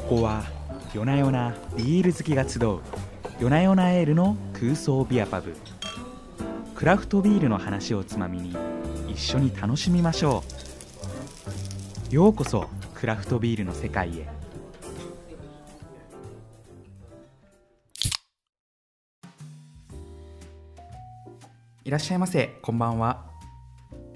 ここは夜な夜なビール好きが集う夜な夜なエールの空想ビアパブ。クラフトビールの話をつまみに一緒に楽しみましょう。ようこそクラフトビールの世界へ。いらっしゃいませ。こんばんは、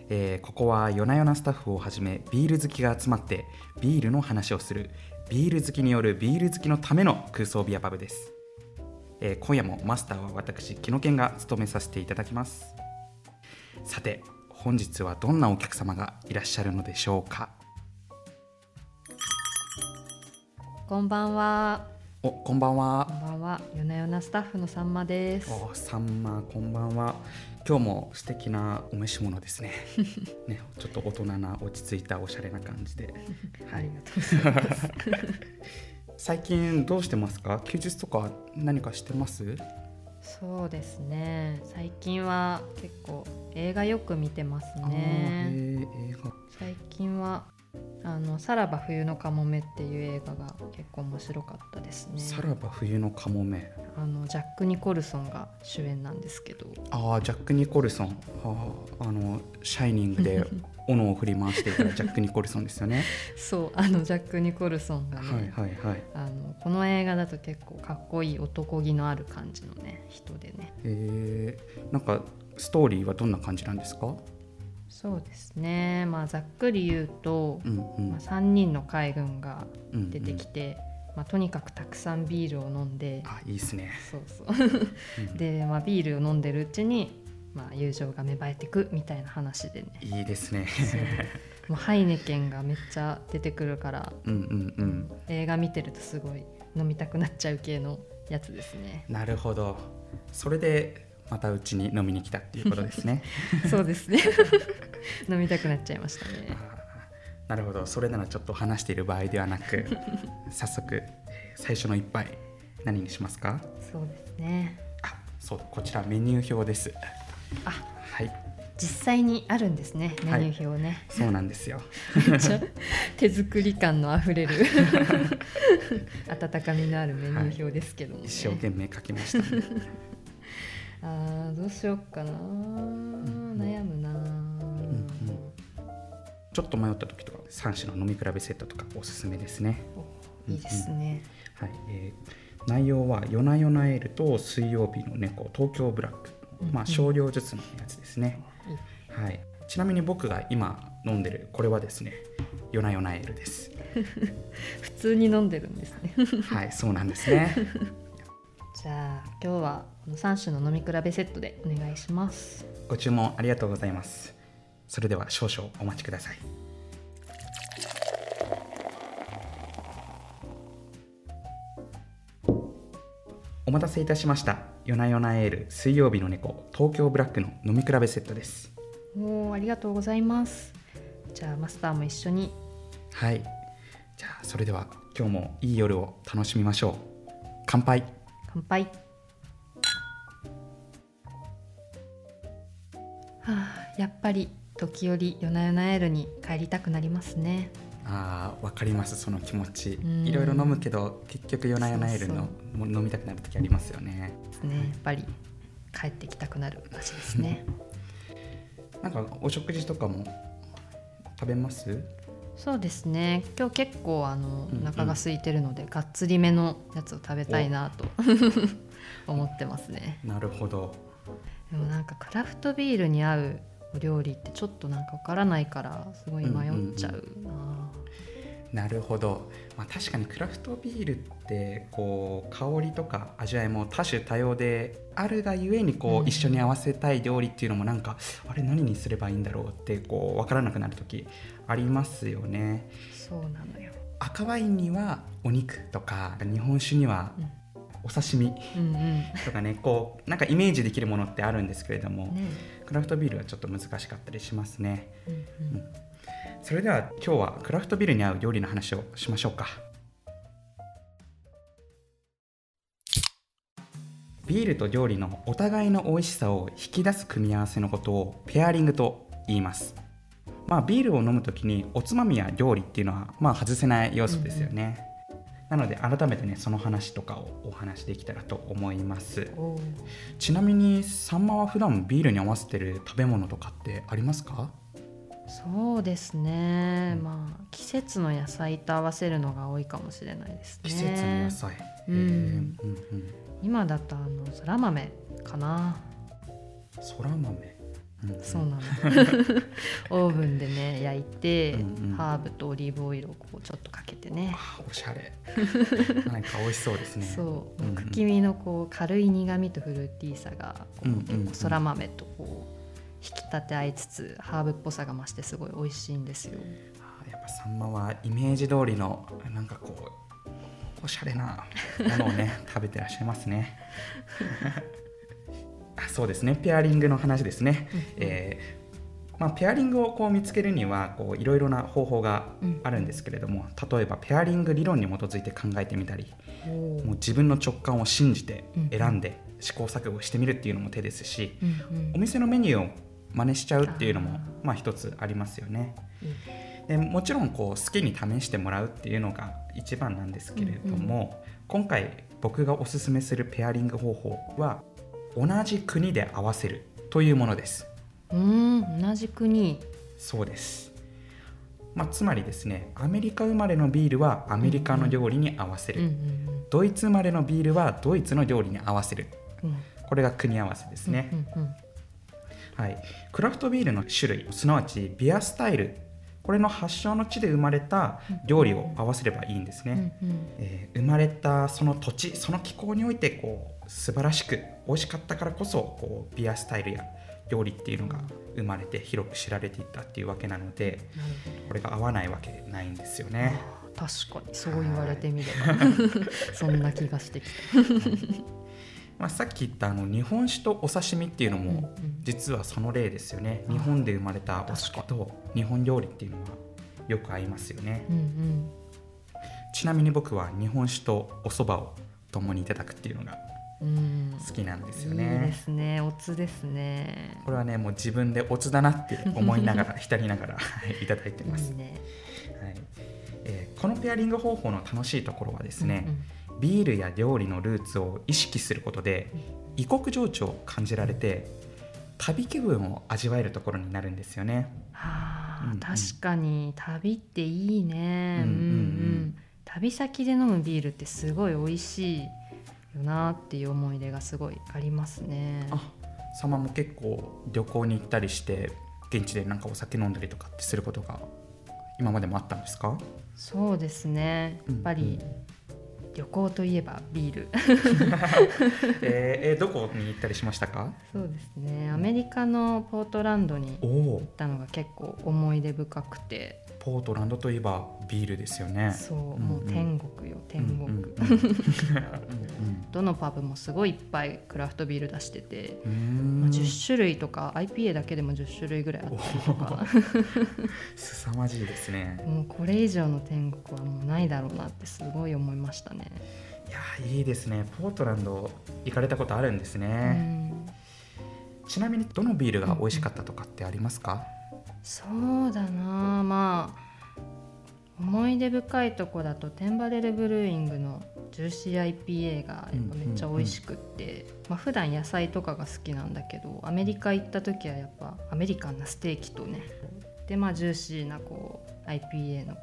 えーここは夜な夜なスタッフをはじめビール好きが集まってビールの話をするビール好きによるビール好きのための空想ビアパブです、えー今夜もマスターは私木野健が務めさせていただきます。さて本日はどんなお客様がいらっしゃるのでしょうか？こんばんは。おこんばんはこんばんは。夜な夜なスタッフのさんまです。おさんまこんばんは今日も素敵なお召し物ですね ねちょっと大人な落ち着いたおしゃれな感じで、ありがとうございます。最近どうしてますか？休日とか何かしてます？そうですね。最近は結構映画よく見てますね。へー映画最近はあのさらば冬のカモメっていう映画が結構面白かったですね。さらば冬のカモメあのジャックニコルソンが主演なんですけど。ああジャック・ニコルソンあーあのシャイニングで 斧を振り回していたジャック・ニコルソンですよねそうあのジャックニコルソンがね。はいはいはいあのこの映画だと結構かっこいい男気のある感じのね人でねえー、なんかストーリーはどんな感じなんですか？そうですね。まあざっくり言うと、うんうん。まあ、3人の海軍がうんうん。出てきて、まあ、とにかくたくさんビールを飲んであいいですね。そうそう。で、まあ、ビールを飲んでるうちに、まあ、友情が芽生えてくみたいな話でね。いいですね。もうハイネケンがめっちゃ出てくるから、うんうんうん。映画見てるとすごい飲みたくなっちゃう系のやつですね。なるほど。それでまたうちに飲みに来たっていうことですね。そうですね。飲みたくなっちゃいましたね。なるほど。それならちょっと話している場合ではなく 早速えー最初の一杯何にしますか？そうですね。あそうこちらメニュー表です。あはい。実際にあるんですねメニュー表ね、そうなんですよ。手作り感のあふれる。温かみのあるメニュー表ですけども、ね。一生懸命書きました、ね、あーどうしようかな、悩むな、んちょっと迷った時とか3種の飲み比べセットとかおすすめですね。おいいですね、はい、えー内容は「夜な夜なエール」と「水曜日の猫東京ブラック」まあ少量ずつのやつですね、はい、ちなみに僕が今飲んでるこれはですね「夜な夜なエール」です。普通に飲んでるんですね。はいそうなんですね。じゃあ今日はこの3種の飲み比べセットでお願いします。ご注文ありがとうございます。それでは少々お待ちください。お待たせいたしました。夜な夜なエール水曜日の猫東京ブラックの飲み比べセットです。おーありがとうございます。じゃあマスターも一緒に。はい。じゃあそれでは今日もいい夜を楽しみましょう。乾杯。乾杯ぱり時折夜な夜なエールに帰りたくなりますね。あーわかりますその気持ち。うん。いろいろ飲むけど結局夜な夜なエールのそう飲みたくなる時ありますよね。ね。やっぱり帰ってきたくなる味ですね。なんかお食事とかも食べます？そうですね。今日結構あのうんうん。お腹が空いてるので、がっつりめのやつを食べたいなと。思ってますね。なるほど。でもなんかクラフトビールに合うお料理ってちょっとなんかわからないからすごい迷っちゃうな、なるほど、まあ、確かにクラフトビールってこう香りとか味わいも多種多様であるがゆえにこうん。う一緒に合わせたい料理っていうのもなんか、あれ何にすればいいんだろうってこう分からなくなる時ありますよね。そうなのよ、赤ワインにはお肉とか日本酒にはうんお刺身うんうん。とかねこうなんかイメージできるものってあるんですけれども、ね。クラフトビールはちょっと難しかったりしますね。うんうん。それでは今日はクラフトビールに合う料理の話をしましょうか。ビールと料理のお互いの美味しさを引き出す組み合わせのことをペアリングと言います。まあビールを飲む時におつまみや料理っていうのはまあ外せない要素ですよね、なので改めてねその話とかをお話しできたらと思います。ちなみにさんまは普段ビールに合わせてる食べ物とかってありますか？そうですね、まあ季節の野菜と合わせるのが多いかもしれないですね。季節の野菜、うん。へー。うん今だとあのそら豆かな。うんそら豆、うんそうなの。オーブンでね焼いて、うんうん。ハーブとオリーブオイルをこうちょっとかけてね。あおしゃれ。なんか美味しそうですね。そう、うんうん。茎身のこう軽い苦みとフルーティーさがこう、うんうんうん。結構そら豆とこう引き立て合いつつハーブっぽさが増してすごい美味しいんですよ。あやっぱサンマはイメージ通りのなんかこうおしゃれなものをね 食べてらっしゃいますね。あそうですね。ペアリングの話ですね、えーまあ、ペアリングをこう見つけるにはこういろいろな方法があるんですけれども、例えばペアリング理論に基づいて考えてみたりおもうー自分の直感を信じてうん選んで試行錯誤してみるっていうのも手ですしうんうん。お店のメニューを真似しちゃうっていうのもあまあ一つありますよね。でもちろんこう好きに試してもらうっていうのが一番なんですけれども、今回僕がおすすめするペアリング方法は同じ国で合わせるというものです。うーん同じ国。そうです、まあ、つまりですねアメリカ生まれのビールはアメリカの料理に合わせる、うんうんドイツ生まれのビールはドイツの料理に合わせる。うん。うんこれが組み合わせですね、うんうん。はい、クラフトビールの種類すなわちビアスタイルこれの発祥の地で生まれた料理を合わせればいいんですね、うんうん。えー生まれたその土地その気候においてこう素晴らしく美味しかったからこそこうビアスタイルや料理っていうのが生まれて広く知られていったっていうわけなのでこれが合わないわけないんですよね。確かに。そう言われてみれば。そんな気がしてき まあ、さっき言ったあの日本酒とお刺身っていうのも実はその例ですよね。日本で生まれたお酒と日本料理っていうのはよく合いますよね。うんうん。ちなみに僕は日本酒とお蕎麦を共にいただくっていうのがうん。好きなんですよいいね。ですね。おつですね。これはねもう自分でオツだなって思いながら 浸りながらはいいただいてます。いい、ね。はい。えーこのペアリング方法の楽しいところはですね、うんビールや料理のルーツを意識することで異国情緒を感じられて旅気分を味わえるところになるんですよね。はあうんうん。確かに。旅っていいね、うんうんうん。旅先で飲むビールってすごい美味しいよなっていう思い出がすごいありますね。あ様も結構旅行に行ったりして現地でなんかお酒飲んだりとかってすることが今までもあったんですか？そうですね。やっぱり旅行といえばビール。えーえーどこに行ったりしましたか？そうですね。アメリカのポートランドにお行おったのが結構思い出深くてポートランドといえばビールですよね。そう、うんうん。もう天国よ天国、うんうんうん。どのパブもすごいいっぱいクラフトビール出してて、うんうん。まあ、10種類とか IPA だけでも10種類ぐらいあったりとか。凄まじいですね。もうこれ以上の天国はもうないだろうなってすごい思いましたね。いやーいいですね。ポートランド行かれたことあるんですうね、ん。ちなみにどのビールが美味しかったとかってありますか、そうだな。まあ思い出深いとこだとテンバレルブルーイングのジューシー IPA がやっぱめっちゃ美味しくって、まあ普段野菜とかが好きなんだけどアメリカ行った時はやっぱアメリカンなステーキとねでまあジューシーなこう IPA の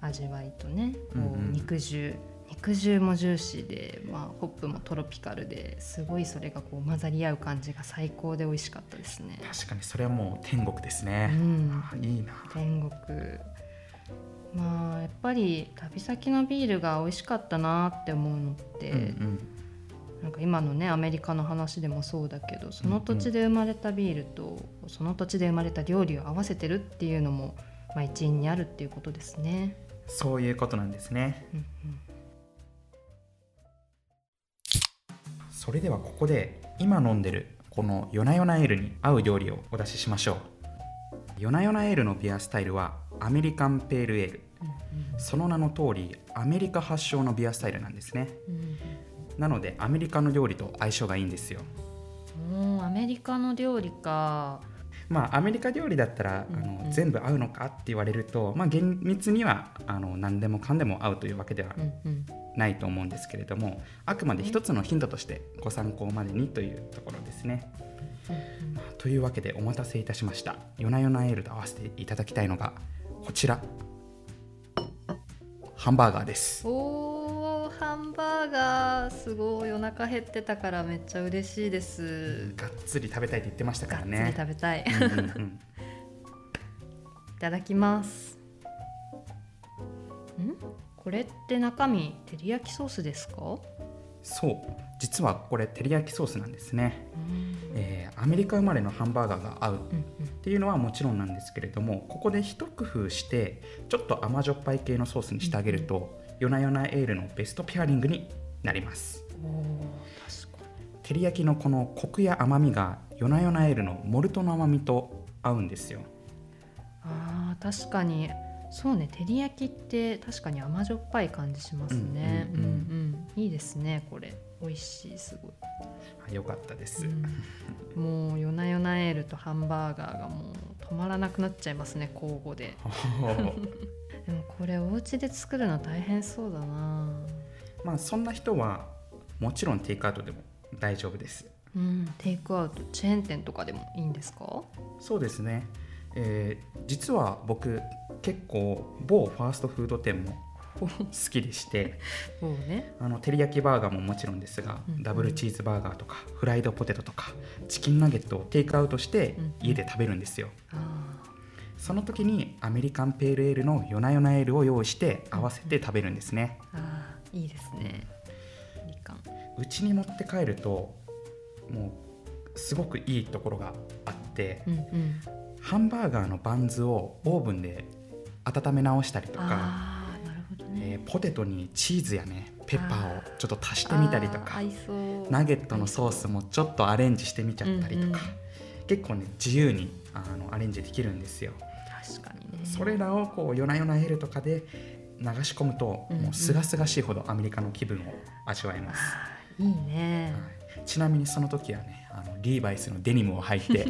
味わいとねこうんうん。う肉汁、肉汁もジューシーで、まあ、ホップもトロピカルですごいそれがこう混ざり合う感じが最高で美味しかったですね。確かにそれはもう天国ですうね、ん。あいいな天国。まあやっぱり旅先のビールが美味しかったなって思うのって、うんなんか今のねアメリカの話でもそうだけどその土地で生まれたビールと、その土地で生まれた料理を合わせてるっていうのも、まあ、一因にあるっていうことですね。そういうことなんですね。うんそれではここで今飲んでるこのヨナヨナエールに合う料理をお出ししましょう。ヨナヨナエールのビアスタイルはアメリカンペールエール。その名の通りアメリカ発祥のビアスタイルなんですね。なのでアメリカの料理と相性がいいんですよ。うんアメリカの料理かまあアメリカ料理だったら、うんうん。あの全部合うのかって言われると、まあ、厳密にはあの何でもかんでも合うというわけではうんうん。ないと思うんですけれどもあくまで一つのヒントとしてご参考までにというところですね。うんというわけでお待たせいたしました。夜な夜なエールと合わせていただきたいのがこちら。ハンバー。ガーですハンバーガーすごいお腹減ってたからめっちゃ嬉しいです。がっつり食べたいって言ってましたかがっつりらね食べたい、いうんうんうん。ただきます。ん？これって中身照り焼きソースですか？そう。実はこれ照り焼きソースなんですね、えーアメリカ生まれのハンバーガーが合うっうん。ていうのはもちろんなんですけれどもここで一工夫してちょっと甘じょっぱい系のソースにしてあげると、夜な夜なエールのベストペアリングになります。照り焼きのこのコクや甘みが夜な夜なエールのモルトの甘みと合うんですよ。にあー確かに。そうね照り焼きって確かに甘じょっぱい感じしますね。うんうん。うんうん。いいですねこれ。美味しいすごい。あよかったです、うん。もう夜な夜なエールとハンバーガーがもう止まらなくなっちゃいますね交互で でもこれお家で作るの大変そうだな。まあそんな人はもちろんテイクアウトでも大丈夫です。うんテイクアウトチェーン店とかでもいいんですか？そうですね、えー実は僕結構某ファーストフード店も好きでして そうね。あの照り焼きバーガーももちろんですが、うんうん。ダブルチーズバーガーとかフライドポテトとかチキンナゲットをテイクアウトしてうんうん。家で食べるんですよ、あその時にアメリカンペールエールの夜な夜なエールを用意して合わせて食べるんですね。ーあーいいですね。うちに持って帰るともうすごくいいところがあってうんうん。ハンバーガーのバンズをオーブンで温め直したりとか、えーポテトにチーズやねペッパーをちょっと足してみたりとかナゲットのソースもちょっとアレンジしてみちゃったりとか、うんうん。結構ね自由にあのアレンジできるんですよ。確かにね。それらをこう夜な夜なエールとかで流し込むと、うんうんもうすがすがしいほどアメリカの気分を味わえます。いいね。はい。ちなみにその時はねあのリーバイスのデニムを履いて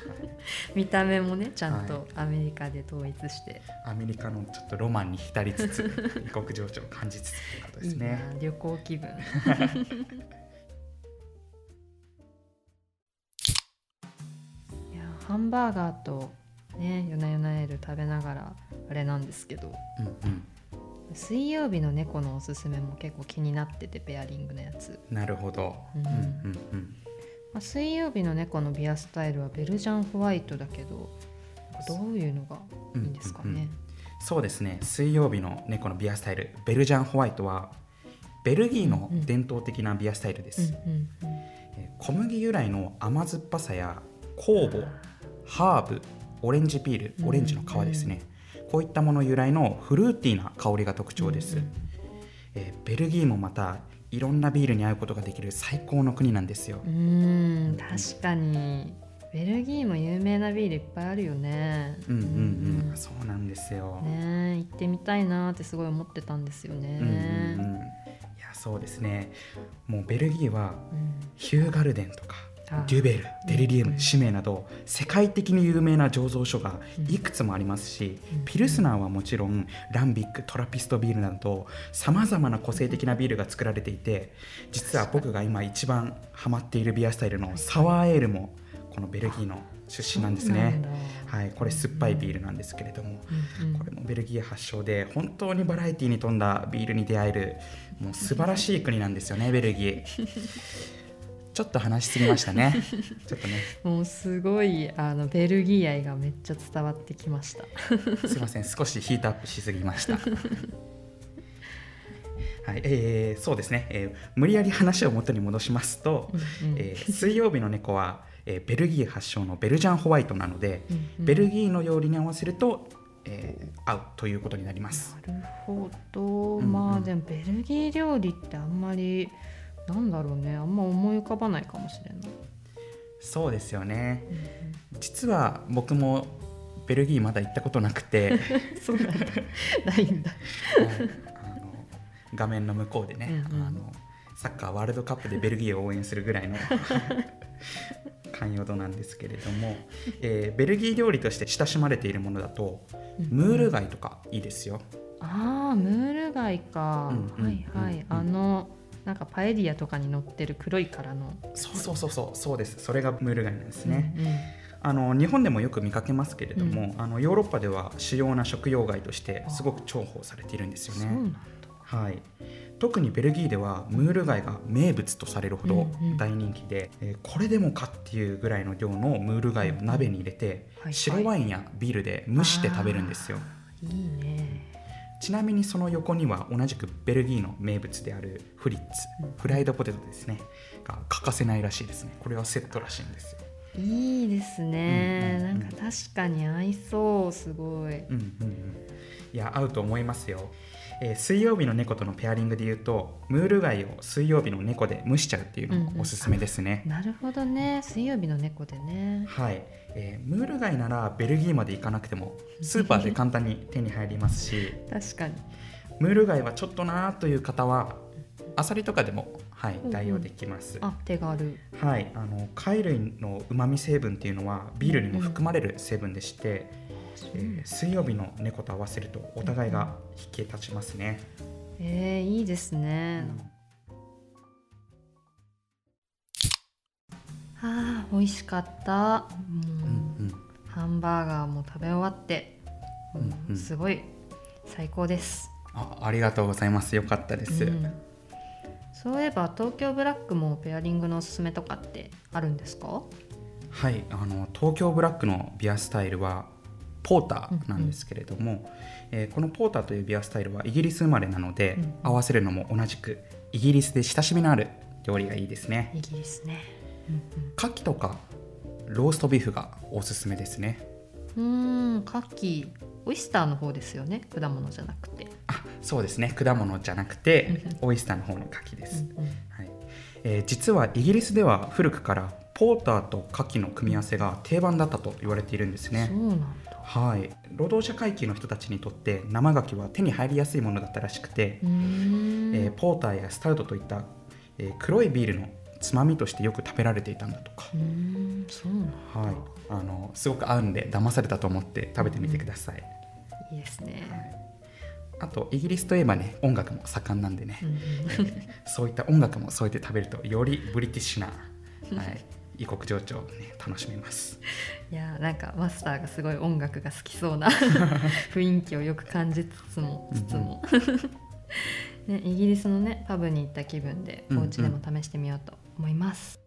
見た目もねちゃんはとアメリカで統一して、アメリカのちょっとロマンに浸りつつ異国情緒を感じつつということですね。旅行気分。いやハンバーガーとね夜な夜なエール食べながらあれなんですけどうんうん水曜日の猫のおすすめも結構気になっててペアリングのやつ、なるほど。ううんんうんうん。まあ、水曜日の猫のビアスタイルはベルジャンホワイトだけどどういうのがいいんですかね、うんうんうんそうですね。水曜日の猫のビアスタイル、ベルジャンホワイトはベルギーの伝統的なビアスタイルです。うんうんうんえー小麦由来の甘酸っぱさや酵母、ハーブ、オレンジピール、オレンジの皮ですね。こういったもの由来のフルーティーな香りが特徴です。えーベルギーもまたいろんなビールに合うことができる最高の国なんですよ。うーん確かにベルギーも有名なビールいっぱいあるよねうんうんうん、うんそうなんですよ。ねえ行ってみたいなってすごい思ってたんですよねうんうんうん、いやそうですね。もうベルギーはうんヒューガルデンとかあデュベル、デリリウム、うんシメなど世界的に有名な醸造所がいくつもありますし、うん。ピルスナーはもちろんランビックトラピストビールなどさまざまな個性的なビールが作られていて実は僕が今一番ハマっているビアスタイルのサワーエールもこのベルギーの出身なんですね。はい、これ酸っぱいビールなんですけれども、うんうん。これもベルギー発祥で本当にバラエティに富んだビールに出会えるもう素晴らしい国なんですよねベルギーちょっと話しすぎましたね。ちょっとね。もうすごいあのベルギー愛がめっちゃ伝わってきました。すいません。少しヒートアップしすぎました。はい。えーそうですね、えー無理やり話を元に戻しますと、うんうん。えー水曜日の猫は、えーベルギー発祥のベルジャンホワイトなので、うんうん。ベルギーの料理に合わせると、えー合うということになります。なるほど、んうん。まあでもベルギー料理ってあんまりなんだろうね。あんま思い浮かばないかもしれない、そうですよね。実は僕もベルギーまだ行ったことなくて、は いそうなんだ。ないんだ。あの画面の向こうでね、うんうん。あのサッカーワールドカップでベルギーを応援するぐらいの感汎用度なんですけれども、えーベルギー料理として親しまれているものだとムール貝とかいいですよ。ああムール貝か、うんうんはいはい、うんうんあのなんかパエリアとかに乗ってる黒い殻の。そうそうそうそうそうです。それがムール貝なんですね。うんうん。あの日本でもよく見かけますけれども、あのヨーロッパでは主要な食用貝としてすごく重宝されているんですよね。はい、特にベルギーではムール貝が名物とされるほどうんうん。大人気で、えーこれでもかっていうぐらいの量のムール貝を鍋に入れて、はい白ワインやビールで蒸して食べるんですよ。いいねちなみにその横には同じくベルギーの名物であるフリッツうん。フライドポテトですねが欠かせないらしいですね。これはセットらしいんですよ、いいですね、うんうんうん。なんか確かに合いそうすごい。うんうんうん、いや合うと思いますよ、えー水曜日の猫とのペアリングで言うとムール貝を水曜日の猫で蒸しちゃうっていうのもおすすめですね、なるほどね。水曜日の猫でね。はい、えームール貝ならベルギーまで行かなくても スーパーで簡単に手に入りますし。確かに。ムール貝はちょっとなーという方はアサリとかでも、はいうんう、ん。代用できます、あ手軽。はい、あの貝類のうまみ成分っていうのはビールにも含まれる成分でして、えー水曜日の猫と合わせるとお互いが引き立ちますね、えー、いいですね、あー美味しかった。もう、うんうん。ハンバーガーも食べ終わって、うんうん。すごい最高です、あありがとうございます。よかったです、うん。そういえば東京ブラックもペアリングのおすすめとかってあるんですか？はいあの東京ブラックのビアスタイルはポーターなんですけれども、えーこのポーターというビアスタイルはイギリス生まれなので、うんうん。合わせるのも同じくイギリスで親しみのある料理がいいですね。イギリスね。牡蠣とかローストビーフがおすすめですね。うん牡蠣オイスターの方ですよね。果物じゃなくて、あそうですね。果物じゃなくてうんオイスターの方の牡蠣です、うんうん。はい。えー実はイギリスでは古くからポーターと牡蠣の組み合わせが定番だったと言われているんですね。そうなんだはい、労働者階級の人たちにとって生牡蠣は手に入りやすいものだったらしくて、えーポーターやスタウトといった、えー黒いビールのつまみとしてよく食べられていたんだとか、そうはい、あのすごく合うんで騙されたと思って食べてみてください、いいですね、あとイギリスといえばね音楽も盛んなんでね、うんうん。そういった音楽も添えて食べるとよりブリティッシュな、はい、異国情緒を、ね、楽しめます。いやーなんかマスターがすごい音楽が好きそうな 雰囲気をよく感じつつもつつも、ね、イギリスのねパブに行った気分でうんお家でも試してみようと思います、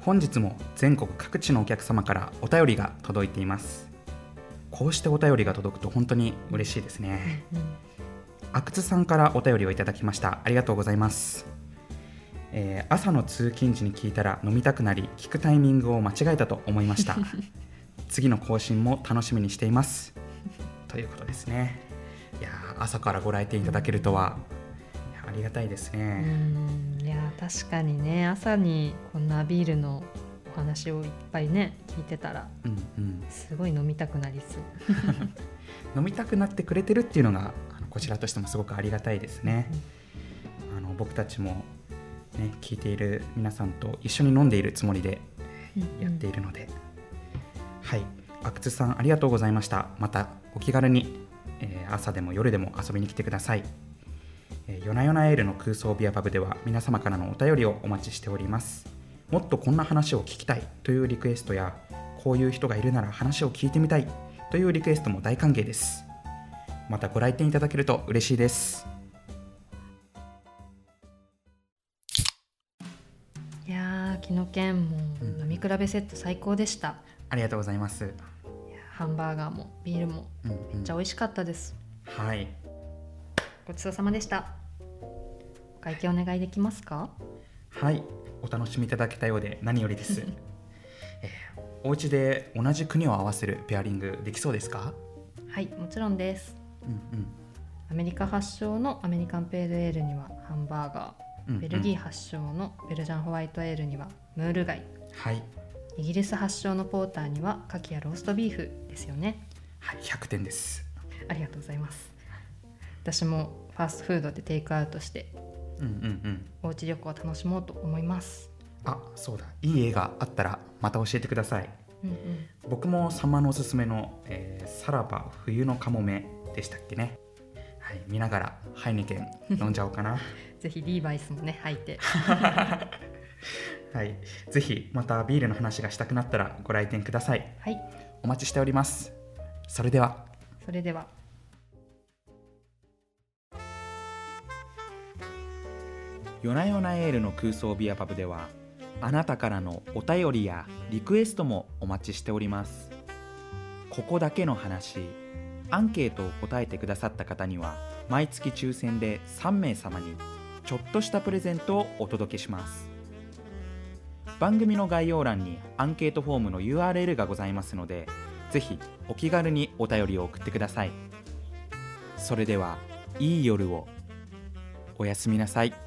本日も全国各地のお客様からお便りが届いています。こうしてお便りが届くと本当に嬉しいですね。うん。阿久津さんからお便りをいただきました。ありがとうございます、えー朝の通勤時に聞いたら飲みたくなり聞くタイミングを間違えたと思いました。次の更新も楽しみにしています。ということですね。いやー朝からご来店いただけるとは。ありがたいですうね、ん。いやー確かにね朝にこんなビールのお話をいっぱいね聞いてたらうんうん、すごい飲みたくなりそう。飲みたくなってくれてるっていうのがこちらとしてもすごくありがたいですね、あの僕たちも、ね、聞いている皆さんと一緒に飲んでいるつもりでやっているので、はい。阿久津さんありがとうございました。またお気軽に、えー朝でも夜でも遊びに来てください、えー、夜な夜なエールの空想ビアパブでは皆様からのお便りをお待ちしております。もっとこんな話を聞きたいというリクエストやこういう人がいるなら話を聞いてみたいというリクエストも大歓迎です。またご来店いただけると嬉しいですやー木の剣もうん飲み比べセット最高でした、ありがとうございます、ハンバーガーもビールもうんうん。めっちゃ美味しかったです、はい。ごちそうさまでした。お会計お願いできますか？はい、お楽しみいただけたようで何よりです。えーお家で同じ国を合わせるペアリングできそうですか？はいもちろんです。うんうん。アメリカ発祥のアメリカンペールエールにはハンバーガうんうんーベルギー発祥のベルジャンホワイトエールにはムール貝。はい、イギリス発祥のポーターには牡蠣やローストビーフですよね。はい、100点です。ありがとうございます。私もファーストフードでテイクアウトしてうんうんうん。おうち旅行を楽しもうと思います。あそうだ。いい映画あったらまた教えてください。うんうん。僕もさんまのおすすめの、えーさらば冬のかもめでしたっけね。はい見ながらハイネケン飲んじゃおうかな ぜひリーバイスもね履いて。はいぜひまたビールの話がしたくなったらご来店ください。はい。お待ちしております。それでは。それでは。夜な夜なエールの空想ビアパブではあなたからのお便りやリクエストもお待ちしております。ここだけの話アンケートを答えてくださった方には毎月抽選で3名様にちょっとしたプレゼントをお届けします。番組の概要欄にアンケートフォームの URL がございますのでぜひお気軽にお便りを送ってください。それではいい夜を。おやすみなさい。